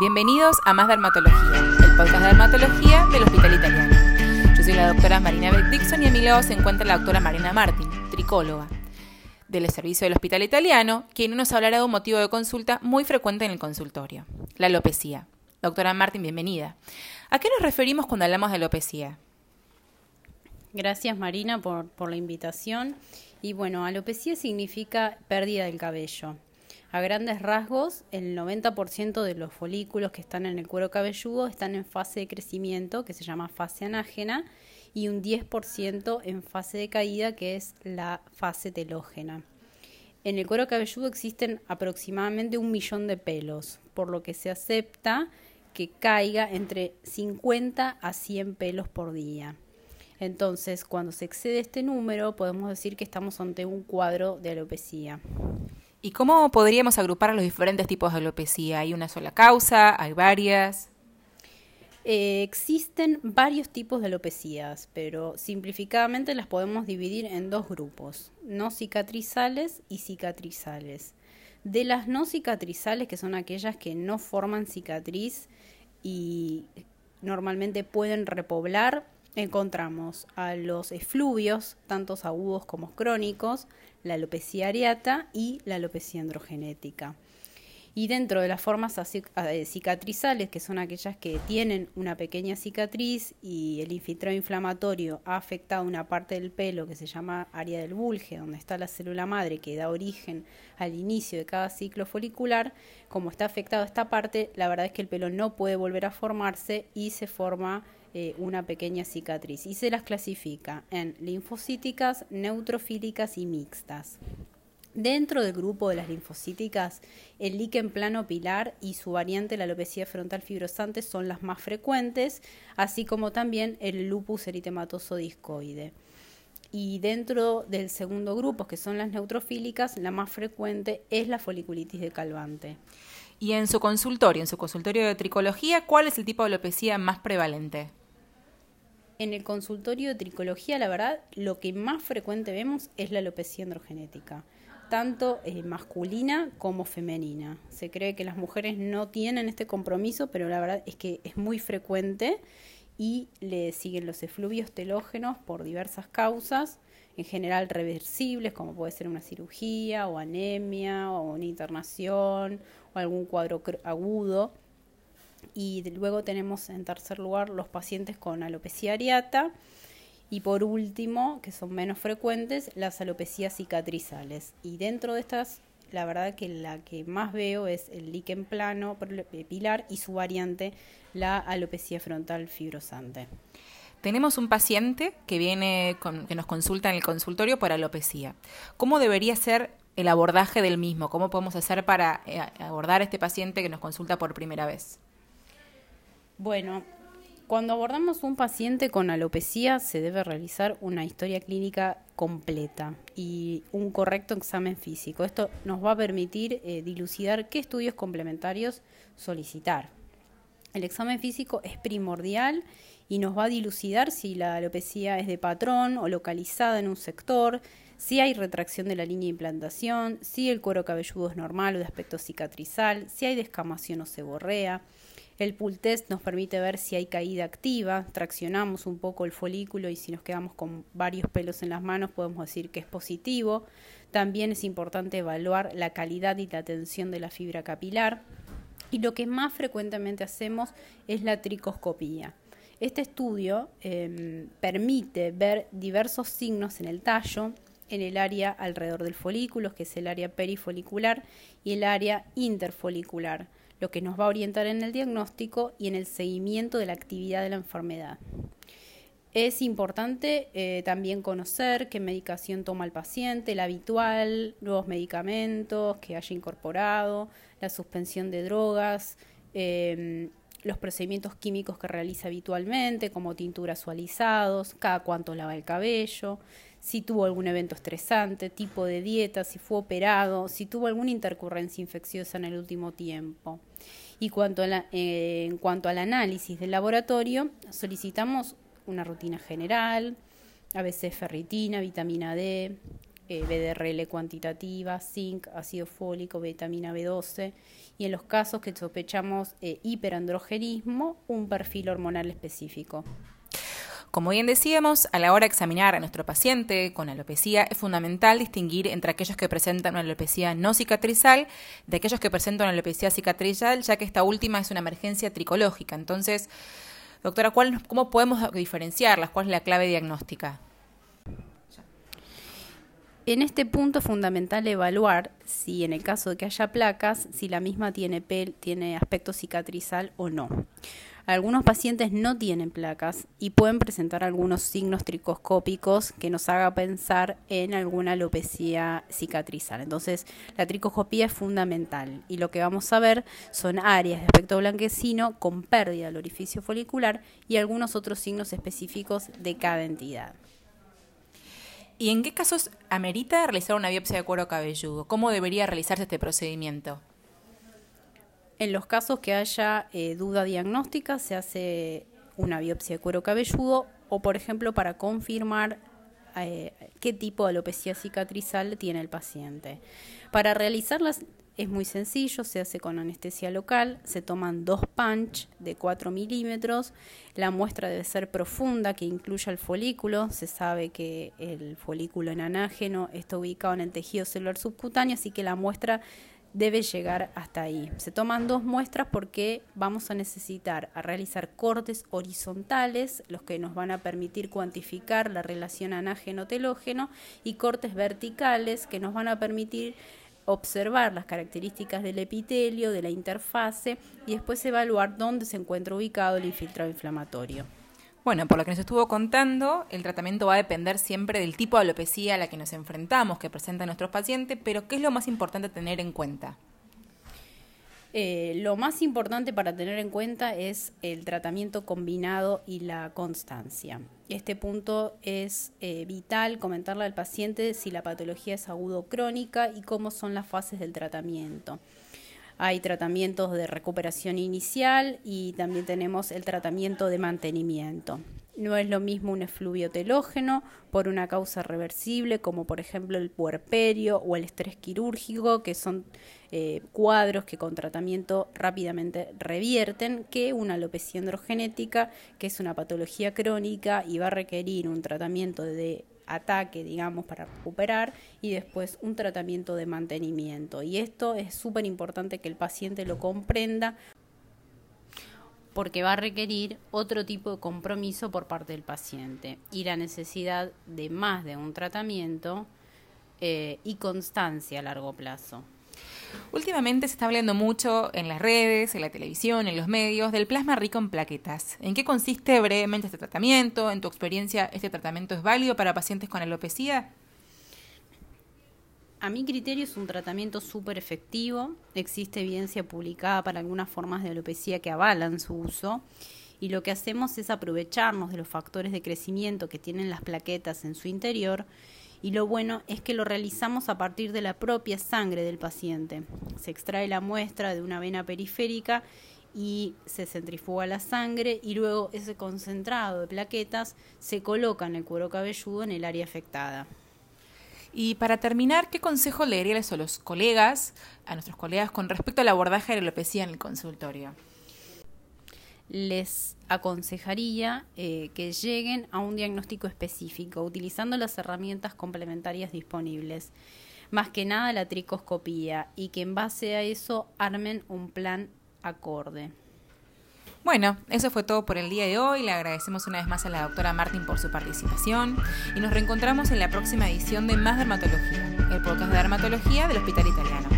Bienvenidos a Más Dermatología, el podcast de dermatología del Hospital Italiano. Yo soy la doctora Marina Beck Dixon y a mi lado se encuentra la doctora Marina Martin, tricóloga del servicio del Hospital Italiano, quien nos hablará de un motivo de consulta muy frecuente en el consultorio, la alopecia. Doctora Martin, bienvenida. ¿A qué nos referimos cuando hablamos de alopecia? Gracias Marina por, por la invitación. Y bueno, alopecia significa pérdida del cabello. A grandes rasgos, el 90% de los folículos que están en el cuero cabelludo están en fase de crecimiento, que se llama fase anágena, y un 10% en fase de caída, que es la fase telógena. En el cuero cabelludo existen aproximadamente un millón de pelos, por lo que se acepta que caiga entre 50 a 100 pelos por día. Entonces, cuando se excede este número, podemos decir que estamos ante un cuadro de alopecia. ¿Y cómo podríamos agrupar a los diferentes tipos de alopecia? ¿Hay una sola causa? ¿Hay varias? Eh, existen varios tipos de alopecias, pero simplificadamente las podemos dividir en dos grupos, no cicatrizales y cicatrizales. De las no cicatrizales, que son aquellas que no forman cicatriz y normalmente pueden repoblar, encontramos a los efluvios, tantos agudos como crónicos, la alopecia areata y la alopecia androgenética. Y dentro de las formas eh, cicatrizales, que son aquellas que tienen una pequeña cicatriz y el infiltrado inflamatorio ha afectado una parte del pelo que se llama área del bulge, donde está la célula madre que da origen al inicio de cada ciclo folicular, como está afectado esta parte, la verdad es que el pelo no puede volver a formarse y se forma eh, una pequeña cicatriz y se las clasifica en linfocíticas, neutrofílicas y mixtas. Dentro del grupo de las linfocíticas, el líquen plano pilar y su variante la alopecia frontal fibrosante son las más frecuentes, así como también el lupus eritematoso discoide. Y dentro del segundo grupo, que son las neutrofílicas, la más frecuente es la foliculitis de calvante. Y en su consultorio, en su consultorio de tricología, ¿cuál es el tipo de alopecia más prevalente? En el consultorio de tricología, la verdad, lo que más frecuente vemos es la alopecia androgenética, tanto eh, masculina como femenina. Se cree que las mujeres no tienen este compromiso, pero la verdad es que es muy frecuente y le siguen los efluvios telógenos por diversas causas, en general reversibles, como puede ser una cirugía o anemia o una internación o algún cuadro agudo y luego tenemos en tercer lugar los pacientes con alopecia areata y por último, que son menos frecuentes, las alopecias cicatrizales. Y dentro de estas, la verdad que la que más veo es el líquen plano pilar y su variante, la alopecia frontal fibrosante. Tenemos un paciente que viene que nos consulta en el consultorio por alopecia. ¿Cómo debería ser el abordaje del mismo? ¿Cómo podemos hacer para eh, abordar a este paciente que nos consulta por primera vez? Bueno, cuando abordamos un paciente con alopecia se debe realizar una historia clínica completa y un correcto examen físico. Esto nos va a permitir eh, dilucidar qué estudios complementarios solicitar. El examen físico es primordial y nos va a dilucidar si la alopecia es de patrón o localizada en un sector, si hay retracción de la línea de implantación, si el cuero cabelludo es normal o de aspecto cicatrizal, si hay descamación o seborrea el pull test nos permite ver si hay caída activa, traccionamos un poco el folículo y si nos quedamos con varios pelos en las manos podemos decir que es positivo. También es importante evaluar la calidad y la tensión de la fibra capilar. Y lo que más frecuentemente hacemos es la tricoscopía. Este estudio em, permite ver diversos signos en el tallo, en el área alrededor del folículo, que es el área perifolicular, y el área interfolicular lo que nos va a orientar en el diagnóstico y en el seguimiento de la actividad de la enfermedad. Es importante eh, también conocer qué medicación toma el paciente, la habitual, nuevos medicamentos que haya incorporado, la suspensión de drogas, em, los procedimientos químicos que realiza habitualmente, como tinturas suavizados, cada cuánto lava el cabello, si tuvo algún evento estresante, tipo de dieta, si fue operado, si tuvo alguna intercurrencia infecciosa en el último tiempo. Y eh, en cuanto al análisis del laboratorio, solicitamos una rutina general, a veces ferritina, vitamina D, eh, BDRL cuantitativa, zinc, ácido fólico, vitamina B12 y en los casos que sospechamos eh, hiperandrogenismo, un perfil hormonal específico. Como bien decíamos, a la hora de examinar a nuestro paciente con alopecia es fundamental distinguir entre aquellos que presentan una alopecia no cicatrizal de aquellos que presentan una alopecia cicatrizal, ya que esta última es una emergencia tricológica. Entonces, doctora, ¿cómo podemos diferenciarlas? ¿Cuál es la clave diagnóstica? En este punto es fundamental evaluar si en el caso de que haya placas, si la misma tiene, pel, tiene aspecto cicatrizal o no. Algunos pacientes no tienen placas y pueden presentar algunos signos tricoscópicos que nos haga pensar en alguna alopecia cicatrizal. Entonces, la tricoscopía es fundamental y lo que vamos a ver son áreas de aspecto blanquecino con pérdida del orificio folicular y algunos otros signos específicos de cada entidad. ¿Y en qué casos amerita realizar una biopsia de cuero cabelludo? ¿Cómo debería realizarse este procedimiento? En los casos que haya eh, duda diagnóstica, se hace una biopsia de cuero cabelludo o, por ejemplo, para confirmar eh, qué tipo de alopecia cicatrizal tiene el paciente. Para realizarlas es muy sencillo, se hace con anestesia local, se toman dos punch de 4 milímetros, la muestra debe ser profunda, que incluya el folículo, se sabe que el folículo enanágeno está ubicado en el tejido celular subcutáneo, así que la muestra debe llegar hasta ahí. Se toman dos muestras porque vamos a necesitar a realizar cortes horizontales, los que nos van a permitir cuantificar la relación anágeno-telógeno, y cortes verticales que nos van a permitir observar las características del epitelio, de la interfase y después evaluar dónde se encuentra ubicado el infiltrado inflamatorio. Bueno, por lo que nos estuvo contando, el tratamiento va a depender siempre del tipo de alopecia a la que nos enfrentamos, que presenta nuestros pacientes, pero ¿qué es lo más importante tener en cuenta? Eh, lo más importante para tener en cuenta es el tratamiento combinado y la constancia. Este punto es eh, vital comentarle al paciente si la patología es agudo o crónica y cómo son las fases del tratamiento. Hay tratamientos de recuperación inicial y también tenemos el tratamiento de mantenimiento. No es lo mismo un efluvio telógeno por una causa reversible, como por ejemplo el puerperio o el estrés quirúrgico, que son eh, cuadros que con tratamiento rápidamente revierten, que una alopecia androgenética, que es una patología crónica y va a requerir un tratamiento de ataque, digamos, para recuperar y después un tratamiento de mantenimiento. Y esto es súper importante que el paciente lo comprenda porque va a requerir otro tipo de compromiso por parte del paciente y la necesidad de más de un tratamiento eh, y constancia a largo plazo. Últimamente se está hablando mucho en las redes, en la televisión, en los medios, del plasma rico en plaquetas. ¿En qué consiste brevemente este tratamiento? ¿En tu experiencia este tratamiento es válido para pacientes con alopecia? A mi criterio es un tratamiento súper efectivo. Existe evidencia publicada para algunas formas de alopecia que avalan su uso. Y lo que hacemos es aprovecharnos de los factores de crecimiento que tienen las plaquetas en su interior. Y lo bueno es que lo realizamos a partir de la propia sangre del paciente. Se extrae la muestra de una vena periférica y se centrifuga la sangre y luego ese concentrado de plaquetas se coloca en el cuero cabelludo en el área afectada. Y para terminar, ¿qué consejo le darías a los colegas, a nuestros colegas, con respecto al abordaje de la alopecia en el consultorio? Les aconsejaría eh, que lleguen a un diagnóstico específico, utilizando las herramientas complementarias disponibles, más que nada la tricoscopía, y que en base a eso armen un plan acorde. Bueno, eso fue todo por el día de hoy. Le agradecemos una vez más a la doctora Martín por su participación y nos reencontramos en la próxima edición de Más Dermatología, el podcast de dermatología del Hospital Italiano.